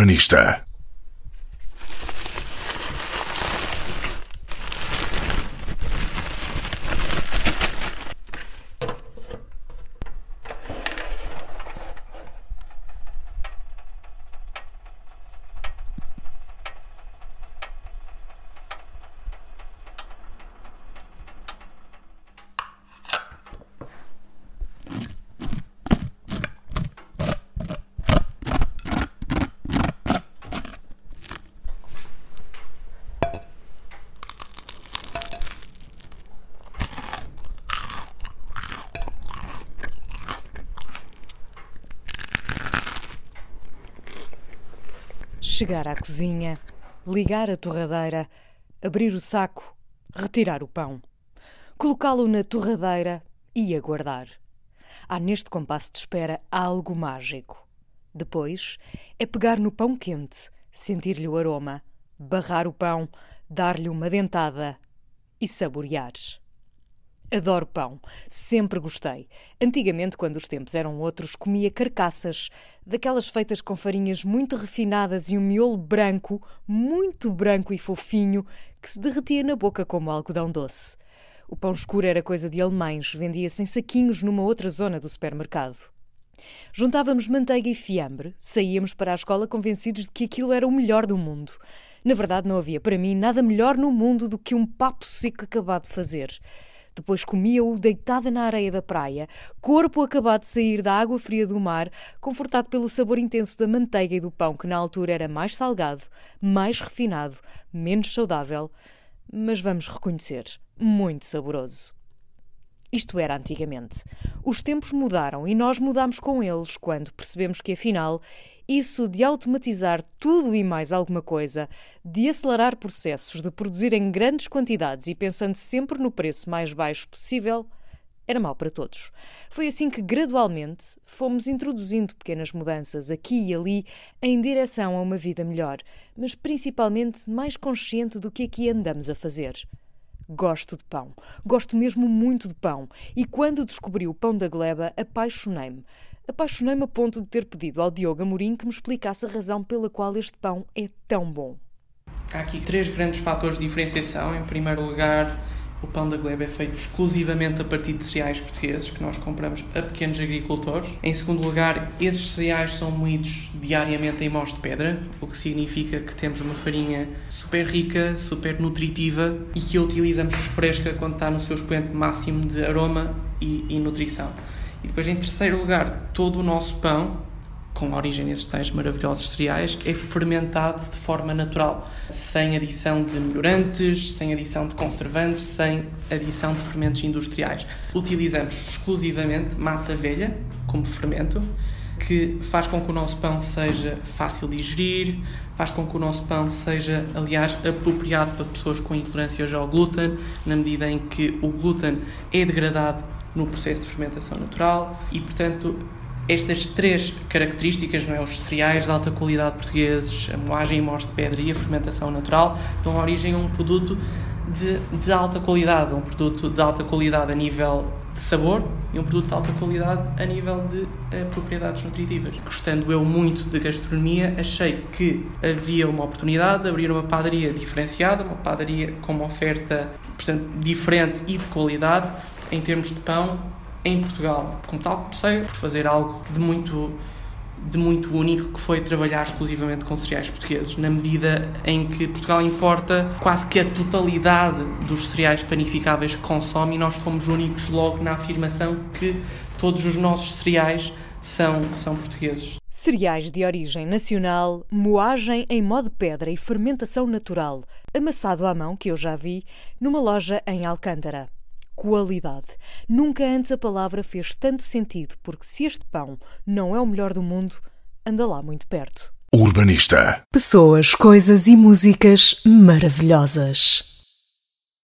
Urbanista. Chegar à cozinha, ligar a torradeira, abrir o saco, retirar o pão, colocá-lo na torradeira e aguardar. Há neste compasso de espera algo mágico. Depois é pegar no pão quente, sentir-lhe o aroma, barrar o pão, dar-lhe uma dentada e saborear. Adoro pão. Sempre gostei. Antigamente, quando os tempos eram outros, comia carcaças, daquelas feitas com farinhas muito refinadas e um miolo branco, muito branco e fofinho, que se derretia na boca como algodão doce. O pão escuro era coisa de alemães, vendia-se em saquinhos numa outra zona do supermercado. Juntávamos manteiga e fiambre, saíamos para a escola convencidos de que aquilo era o melhor do mundo. Na verdade, não havia para mim nada melhor no mundo do que um papo seco acabado de fazer. Depois comia-o deitada na areia da praia, corpo acabado de sair da água fria do mar, confortado pelo sabor intenso da manteiga e do pão, que na altura era mais salgado, mais refinado, menos saudável, mas vamos reconhecer, muito saboroso. Isto era antigamente. Os tempos mudaram e nós mudamos com eles quando percebemos que, afinal, isso de automatizar tudo e mais alguma coisa, de acelerar processos, de produzir em grandes quantidades e pensando sempre no preço mais baixo possível, era mau para todos. Foi assim que, gradualmente, fomos introduzindo pequenas mudanças aqui e ali em direção a uma vida melhor, mas principalmente mais consciente do que aqui andamos a fazer. Gosto de pão. Gosto mesmo muito de pão. E quando descobri o pão da gleba, apaixonei-me. Apaixonei-me a ponto de ter pedido ao Diogo Amorim que me explicasse a razão pela qual este pão é tão bom. Há aqui três grandes fatores de diferenciação. Em primeiro lugar, o pão da gleba é feito exclusivamente a partir de cereais portugueses que nós compramos a pequenos agricultores. Em segundo lugar, esses cereais são moídos diariamente em mós de pedra, o que significa que temos uma farinha super rica, super nutritiva e que utilizamos fresca quando está no seu expoente máximo de aroma e, e nutrição. E depois, em terceiro lugar, todo o nosso pão, com origem nesses tais maravilhosos cereais, é fermentado de forma natural, sem adição de melhorantes, sem adição de conservantes, sem adição de fermentos industriais. Utilizamos exclusivamente massa velha como fermento, que faz com que o nosso pão seja fácil de digerir, faz com que o nosso pão seja, aliás, apropriado para pessoas com intolerâncias ao glúten, na medida em que o glúten é degradado no processo de fermentação natural e, portanto, estas três características, não é? os cereais de alta qualidade portugueses, a moagem em mós de pedra e a fermentação natural, dão origem a um produto de, de alta qualidade, um produto de alta qualidade a nível de sabor e um produto de alta qualidade a nível de uh, propriedades nutritivas. Gostando eu muito de gastronomia, achei que havia uma oportunidade de abrir uma padaria diferenciada, uma padaria com uma oferta portanto, diferente e de qualidade em termos de pão em Portugal. Como tal, comecei por fazer algo de muito de muito único que foi trabalhar exclusivamente com cereais portugueses, na medida em que Portugal importa quase que a totalidade dos cereais panificáveis que consome e nós fomos únicos logo na afirmação que todos os nossos cereais são, são portugueses. Cereais de origem nacional, moagem em modo pedra e fermentação natural, amassado à mão que eu já vi numa loja em Alcântara qualidade. Nunca antes a palavra fez tanto sentido, porque se este pão não é o melhor do mundo, anda lá muito perto. Urbanista. Pessoas, coisas e músicas maravilhosas.